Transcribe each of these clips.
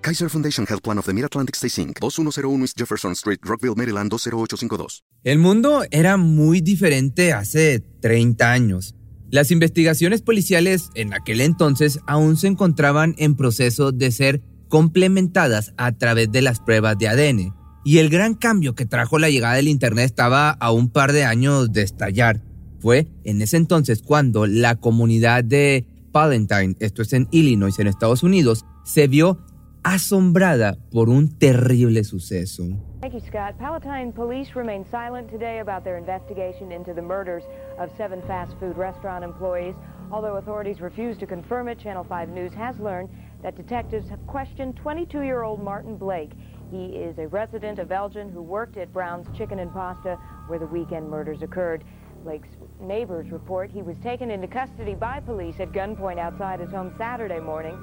Kaiser Foundation Health Plan of the Mid-Atlantic Stay Inc., 2101 East Jefferson Street, Rockville, Maryland, 20852. El mundo era muy diferente hace 30 años. Las investigaciones policiales en aquel entonces aún se encontraban en proceso de ser complementadas a través de las pruebas de ADN. Y el gran cambio que trajo la llegada del Internet estaba a un par de años de estallar. Fue en ese entonces cuando la comunidad de Palatine, esto es en Illinois, en Estados Unidos, se vio asombrada por un terrible suceso. Thank you, Scott. Palatine police remain silent today about their investigation into the murders of seven fast food restaurant employees. Although authorities refuse to confirm it, Channel 5 News has learned that detectives have questioned 22-year-old Martin Blake. He is a resident of Elgin who worked at Brown's Chicken and Pasta where the weekend murders occurred. Blake's neighbors report he was taken into custody by police at gunpoint outside his home Saturday morning.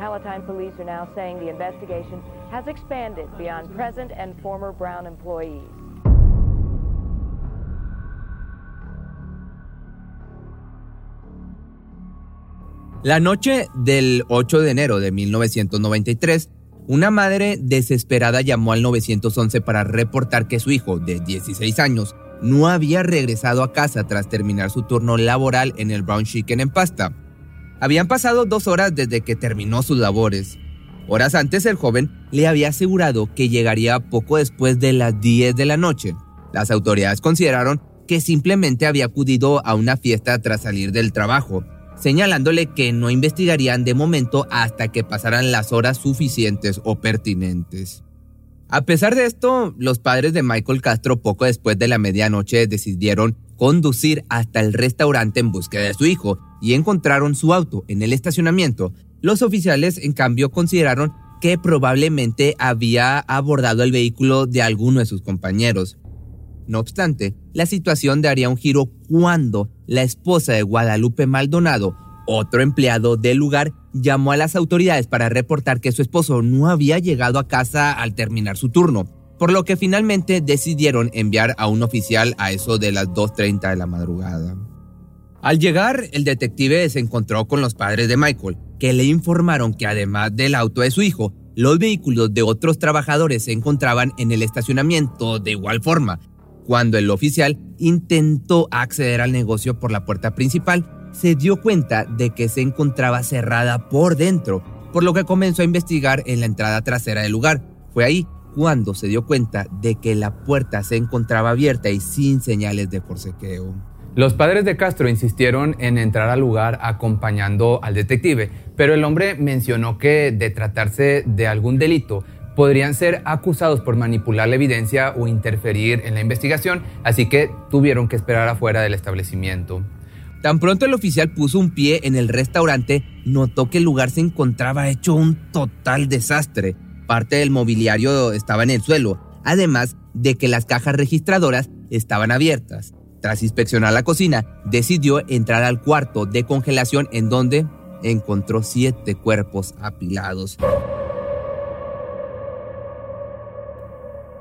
Palatine police are now saying the investigation has expanded beyond present and former Brown employees. La noche del 8 de enero de 1993, una madre desesperada llamó al 911 para reportar que su hijo, de 16 años, no había regresado a casa tras terminar su turno laboral en el Brown Chicken en pasta. Habían pasado dos horas desde que terminó sus labores. Horas antes el joven le había asegurado que llegaría poco después de las 10 de la noche. Las autoridades consideraron que simplemente había acudido a una fiesta tras salir del trabajo, señalándole que no investigarían de momento hasta que pasaran las horas suficientes o pertinentes. A pesar de esto, los padres de Michael Castro poco después de la medianoche decidieron conducir hasta el restaurante en búsqueda de su hijo y encontraron su auto en el estacionamiento. Los oficiales, en cambio, consideraron que probablemente había abordado el vehículo de alguno de sus compañeros. No obstante, la situación daría un giro cuando la esposa de Guadalupe Maldonado, otro empleado del lugar, llamó a las autoridades para reportar que su esposo no había llegado a casa al terminar su turno, por lo que finalmente decidieron enviar a un oficial a eso de las 2.30 de la madrugada. Al llegar, el detective se encontró con los padres de Michael, que le informaron que además del auto de su hijo, los vehículos de otros trabajadores se encontraban en el estacionamiento de igual forma. Cuando el oficial intentó acceder al negocio por la puerta principal, se dio cuenta de que se encontraba cerrada por dentro, por lo que comenzó a investigar en la entrada trasera del lugar. Fue ahí cuando se dio cuenta de que la puerta se encontraba abierta y sin señales de forcequeo. Los padres de Castro insistieron en entrar al lugar acompañando al detective, pero el hombre mencionó que de tratarse de algún delito, podrían ser acusados por manipular la evidencia o interferir en la investigación, así que tuvieron que esperar afuera del establecimiento. Tan pronto el oficial puso un pie en el restaurante, notó que el lugar se encontraba hecho un total desastre. Parte del mobiliario estaba en el suelo, además de que las cajas registradoras estaban abiertas. Tras inspeccionar la cocina, decidió entrar al cuarto de congelación en donde encontró siete cuerpos apilados.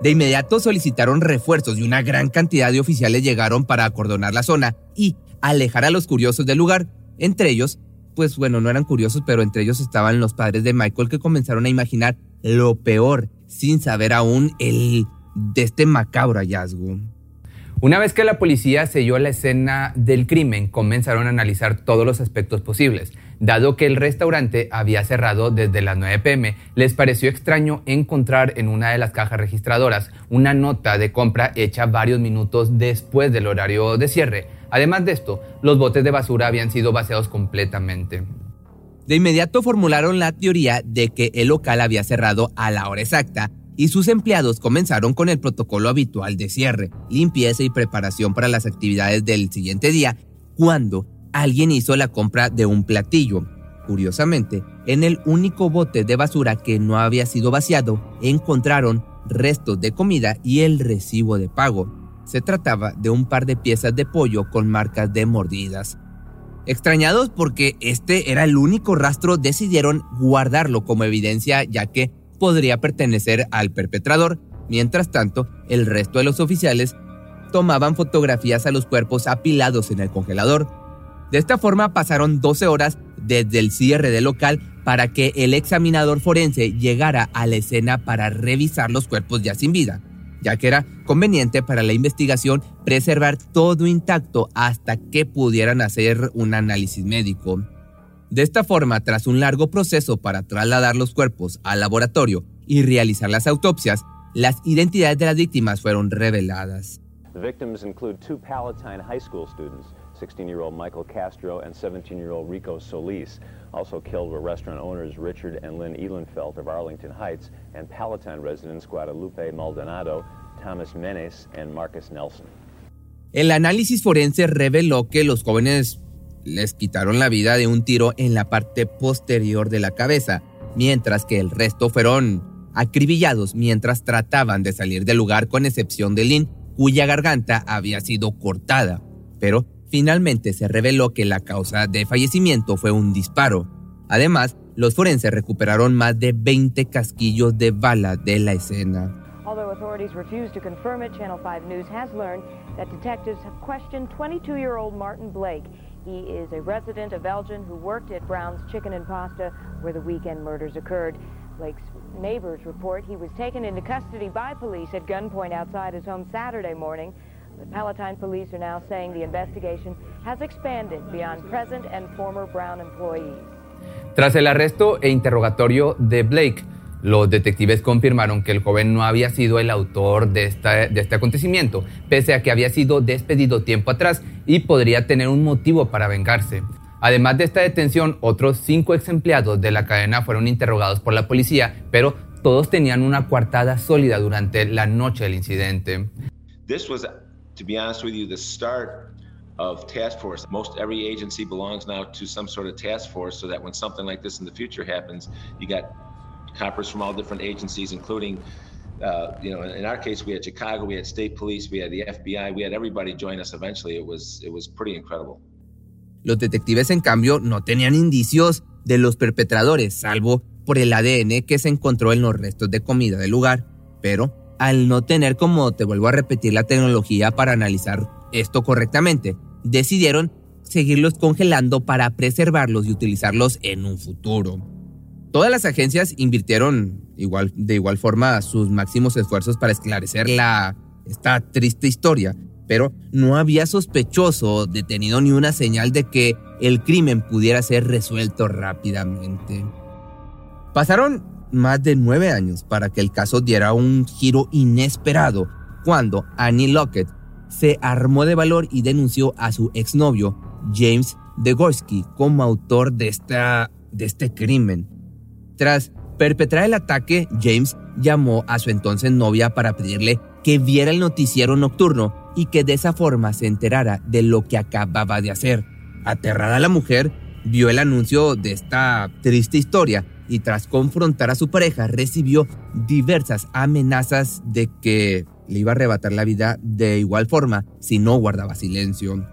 De inmediato solicitaron refuerzos y una gran cantidad de oficiales llegaron para acordonar la zona y alejar a los curiosos del lugar. Entre ellos, pues bueno, no eran curiosos, pero entre ellos estaban los padres de Michael que comenzaron a imaginar lo peor sin saber aún el de este macabro hallazgo. Una vez que la policía selló la escena del crimen, comenzaron a analizar todos los aspectos posibles. Dado que el restaurante había cerrado desde las 9 pm, les pareció extraño encontrar en una de las cajas registradoras una nota de compra hecha varios minutos después del horario de cierre. Además de esto, los botes de basura habían sido vaciados completamente. De inmediato formularon la teoría de que el local había cerrado a la hora exacta y sus empleados comenzaron con el protocolo habitual de cierre, limpieza y preparación para las actividades del siguiente día, cuando alguien hizo la compra de un platillo. Curiosamente, en el único bote de basura que no había sido vaciado, encontraron restos de comida y el recibo de pago. se trataba de un par de piezas de pollo con marcas de mordidas. Extrañados porque este era el único rastro, decidieron guardarlo como evidencia ya que podría pertenecer al perpetrador. Mientras tanto, el resto de los oficiales tomaban fotografías a los cuerpos apilados en el congelador. De esta forma pasaron 12 horas desde el cierre del local para que el examinador forense llegara a la escena para revisar los cuerpos ya sin vida, ya que era conveniente para la investigación preservar todo intacto hasta que pudieran hacer un análisis médico. De esta forma, tras un largo proceso para trasladar los cuerpos al laboratorio y realizar las autopsias, las identidades de las víctimas fueron reveladas. The victims include two Palatine High School students, 16-year-old Michael Castro and 17-year-old Rico Solis. Also killed were restaurant owners Richard and Lynn Ehlenfeld of Arlington Heights and Palatine residents Guadalupe Maldonado, Thomas Menes and Marcus Nelson. El análisis forense reveló que los jóvenes les quitaron la vida de un tiro en la parte posterior de la cabeza, mientras que el resto fueron acribillados mientras trataban de salir del lugar con excepción de Lynn, cuya garganta había sido cortada, pero finalmente se reveló que la causa de fallecimiento fue un disparo. Además, los forenses recuperaron más de 20 casquillos de bala de la escena. Although authorities refuse to confirm it, Channel 5 News has learned that detectives have questioned 22-year-old Martin Blake. He is a resident of Elgin who worked at Brown's Chicken and Pasta where the weekend murders occurred. Blake's neighbors report he was taken into custody by police at gunpoint outside his home Saturday morning. The Palatine police are now saying the investigation has expanded beyond present and former Brown employees. Tras el arresto e interrogatorio de Blake, los detectives confirmaron que el joven no había sido el autor de, esta, de este acontecimiento, pese a que había sido despedido tiempo atrás y podría tener un motivo para vengarse. Además de esta detención, otros cinco ex empleados de la cadena fueron interrogados por la policía, pero todos tenían una coartada sólida durante la noche del incidente. This was, to be honest with you, the start of task force. Most every agency belongs now to some sort of task force, so that when something like this in the future happens, you got from all different agencies, including. Uh, you know, in our case, we had Chicago, we had state police, we had the FBI, we had everybody join us. Eventually, it was it was pretty incredible. Los detectives, en cambio, no tenían indicios de los perpetradores, salvo por el ADN que se encontró en los restos de comida del lugar. Pero, al no tener, como te vuelvo a repetir, la tecnología para analizar esto correctamente, decidieron seguirlos congelando para preservarlos y utilizarlos en un futuro. Todas las agencias invirtieron igual, de igual forma sus máximos esfuerzos para esclarecer la, esta triste historia, pero no había sospechoso detenido ni una señal de que el crimen pudiera ser resuelto rápidamente. Pasaron más de nueve años para que el caso diera un giro inesperado cuando Annie Lockett se armó de valor y denunció a su exnovio James Degorski como autor de, esta, de este crimen. Tras perpetrar el ataque, James llamó a su entonces novia para pedirle que viera el noticiero nocturno y que de esa forma se enterara de lo que acababa de hacer. Aterrada la mujer, vio el anuncio de esta triste historia y tras confrontar a su pareja recibió diversas amenazas de que le iba a arrebatar la vida de igual forma si no guardaba silencio.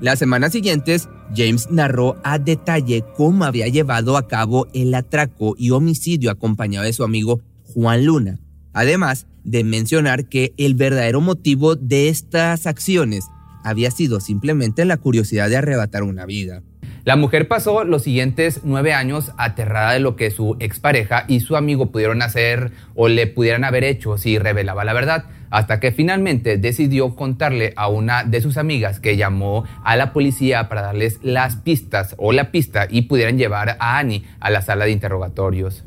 Las semanas siguientes, James narró a detalle cómo había llevado a cabo el atraco y homicidio acompañado de su amigo Juan Luna, además de mencionar que el verdadero motivo de estas acciones había sido simplemente la curiosidad de arrebatar una vida. La mujer pasó los siguientes nueve años aterrada de lo que su expareja y su amigo pudieron hacer o le pudieran haber hecho si revelaba la verdad, hasta que finalmente decidió contarle a una de sus amigas que llamó a la policía para darles las pistas o la pista y pudieran llevar a Annie a la sala de interrogatorios.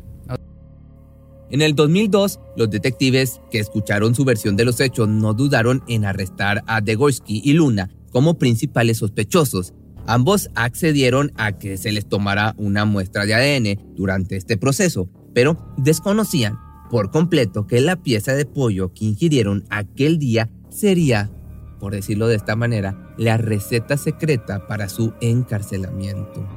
En el 2002, los detectives que escucharon su versión de los hechos no dudaron en arrestar a Degorski y Luna como principales sospechosos. Ambos accedieron a que se les tomara una muestra de ADN durante este proceso, pero desconocían por completo que la pieza de pollo que ingirieron aquel día sería, por decirlo de esta manera, la receta secreta para su encarcelamiento.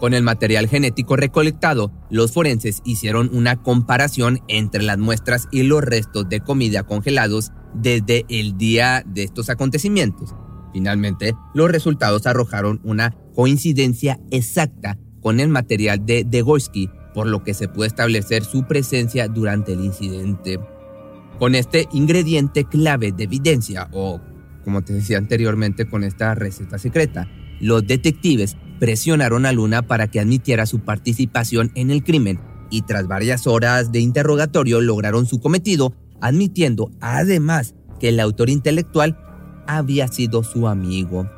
Con el material genético recolectado, los forenses hicieron una comparación entre las muestras y los restos de comida congelados desde el día de estos acontecimientos. Finalmente, los resultados arrojaron una coincidencia exacta con el material de Degorski, por lo que se puede establecer su presencia durante el incidente. Con este ingrediente clave de evidencia, o como te decía anteriormente con esta receta secreta, los detectives presionaron a Luna para que admitiera su participación en el crimen y tras varias horas de interrogatorio lograron su cometido, admitiendo además que el autor intelectual había sido su amigo.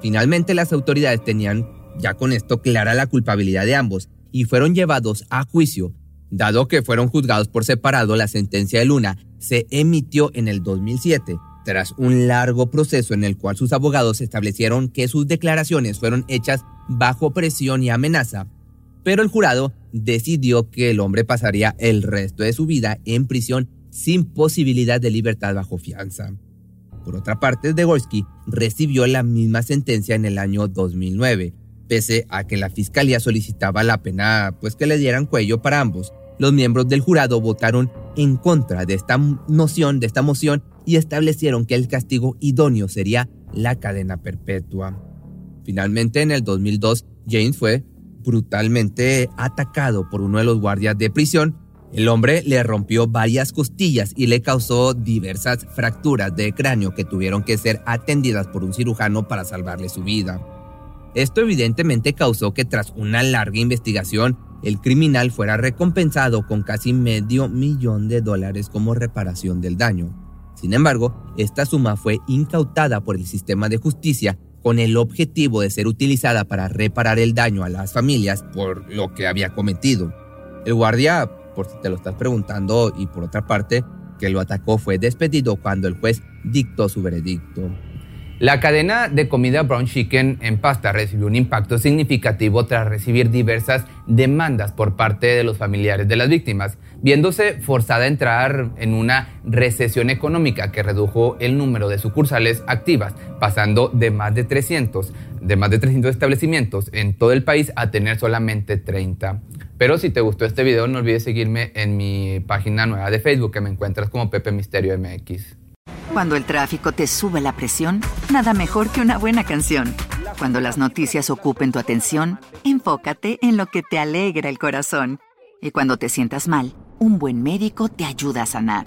Finalmente las autoridades tenían ya con esto clara la culpabilidad de ambos y fueron llevados a juicio. Dado que fueron juzgados por separado, la sentencia de Luna se emitió en el 2007, tras un largo proceso en el cual sus abogados establecieron que sus declaraciones fueron hechas bajo presión y amenaza. Pero el jurado decidió que el hombre pasaría el resto de su vida en prisión sin posibilidad de libertad bajo fianza. Por otra parte, Degorski recibió la misma sentencia en el año 2009, pese a que la fiscalía solicitaba la pena pues que le dieran cuello para ambos. Los miembros del jurado votaron en contra de esta noción, de esta moción y establecieron que el castigo idóneo sería la cadena perpetua. Finalmente, en el 2002, James fue brutalmente atacado por uno de los guardias de prisión el hombre le rompió varias costillas y le causó diversas fracturas de cráneo que tuvieron que ser atendidas por un cirujano para salvarle su vida. Esto evidentemente causó que tras una larga investigación, el criminal fuera recompensado con casi medio millón de dólares como reparación del daño. Sin embargo, esta suma fue incautada por el sistema de justicia con el objetivo de ser utilizada para reparar el daño a las familias por lo que había cometido. El guardia por si te lo estás preguntando, y por otra parte, que lo atacó fue despedido cuando el juez dictó su veredicto. La cadena de comida Brown Chicken en pasta recibió un impacto significativo tras recibir diversas demandas por parte de los familiares de las víctimas, viéndose forzada a entrar en una recesión económica que redujo el número de sucursales activas, pasando de más de 300, de más de 300 establecimientos en todo el país a tener solamente 30. Pero si te gustó este video, no olvides seguirme en mi página nueva de Facebook, que me encuentras como Pepe Misterio MX. Cuando el tráfico te sube la presión, nada mejor que una buena canción. Cuando las noticias ocupen tu atención, enfócate en lo que te alegra el corazón. Y cuando te sientas mal, un buen médico te ayuda a sanar.